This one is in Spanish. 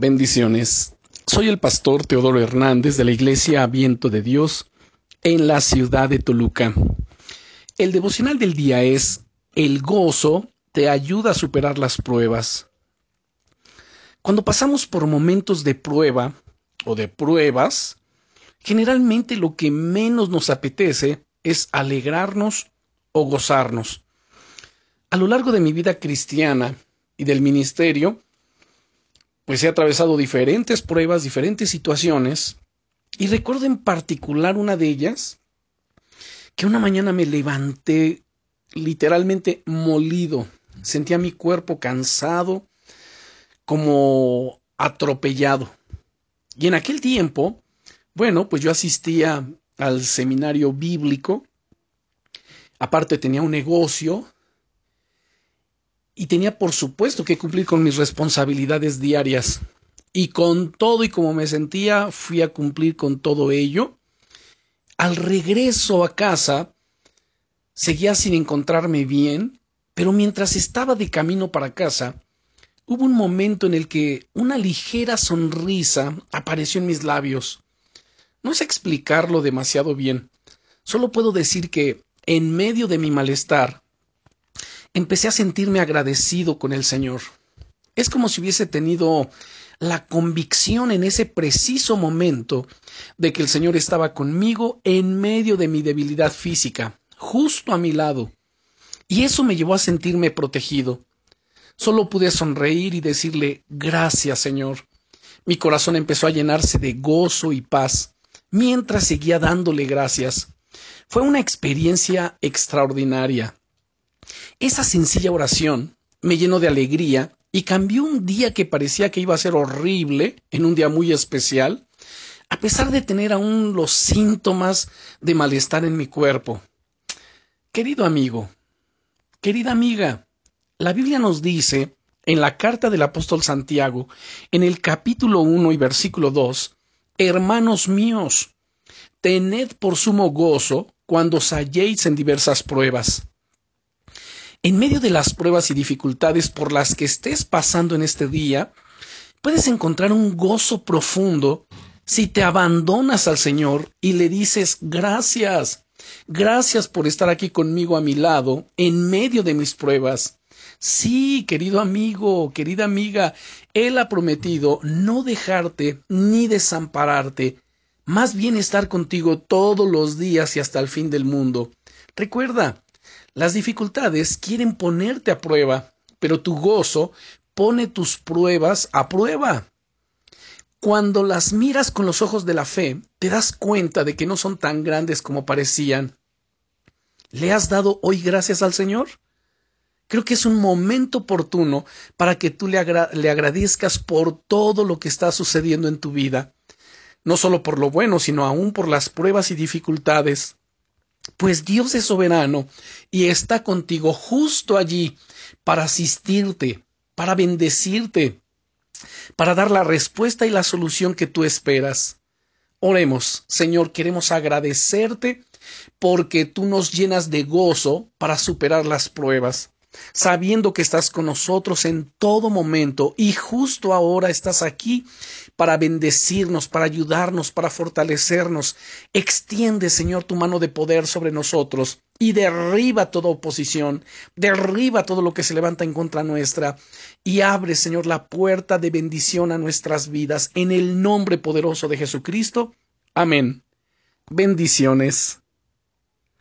Bendiciones. Soy el pastor Teodoro Hernández de la Iglesia Viento de Dios en la ciudad de Toluca. El devocional del día es El gozo te ayuda a superar las pruebas. Cuando pasamos por momentos de prueba o de pruebas, generalmente lo que menos nos apetece es alegrarnos o gozarnos. A lo largo de mi vida cristiana y del ministerio, pues he atravesado diferentes pruebas, diferentes situaciones, y recuerdo en particular una de ellas, que una mañana me levanté literalmente molido, sentía mi cuerpo cansado, como atropellado. Y en aquel tiempo, bueno, pues yo asistía al seminario bíblico, aparte tenía un negocio, y tenía por supuesto que cumplir con mis responsabilidades diarias. Y con todo y como me sentía, fui a cumplir con todo ello. Al regreso a casa, seguía sin encontrarme bien, pero mientras estaba de camino para casa, hubo un momento en el que una ligera sonrisa apareció en mis labios. No sé explicarlo demasiado bien, solo puedo decir que, en medio de mi malestar, empecé a sentirme agradecido con el Señor. Es como si hubiese tenido la convicción en ese preciso momento de que el Señor estaba conmigo en medio de mi debilidad física, justo a mi lado. Y eso me llevó a sentirme protegido. Solo pude sonreír y decirle gracias, Señor. Mi corazón empezó a llenarse de gozo y paz mientras seguía dándole gracias. Fue una experiencia extraordinaria. Esa sencilla oración me llenó de alegría y cambió un día que parecía que iba a ser horrible en un día muy especial, a pesar de tener aún los síntomas de malestar en mi cuerpo. Querido amigo, querida amiga, la Biblia nos dice en la carta del apóstol Santiago, en el capítulo 1 y versículo 2, Hermanos míos, tened por sumo gozo cuando os halléis en diversas pruebas en medio de las pruebas y dificultades por las que estés pasando en este día, puedes encontrar un gozo profundo si te abandonas al Señor y le dices gracias, gracias por estar aquí conmigo a mi lado en medio de mis pruebas. Sí, querido amigo, querida amiga, Él ha prometido no dejarte ni desampararte, más bien estar contigo todos los días y hasta el fin del mundo. Recuerda, las dificultades quieren ponerte a prueba, pero tu gozo pone tus pruebas a prueba. Cuando las miras con los ojos de la fe, te das cuenta de que no son tan grandes como parecían. ¿Le has dado hoy gracias al Señor? Creo que es un momento oportuno para que tú le, agradezcas por todo lo que está sucediendo en tu vida, no solo por lo bueno, sino aún por las pruebas y dificultades. Pues Dios es soberano y está contigo justo allí para asistirte, para bendecirte, para dar la respuesta y la solución que tú esperas. Oremos, Señor, queremos agradecerte porque tú nos llenas de gozo para superar las pruebas sabiendo que estás con nosotros en todo momento y justo ahora estás aquí para bendecirnos, para ayudarnos, para fortalecernos. Extiende, Señor, tu mano de poder sobre nosotros y derriba toda oposición, derriba todo lo que se levanta en contra nuestra y abre, Señor, la puerta de bendición a nuestras vidas en el nombre poderoso de Jesucristo. Amén. Bendiciones.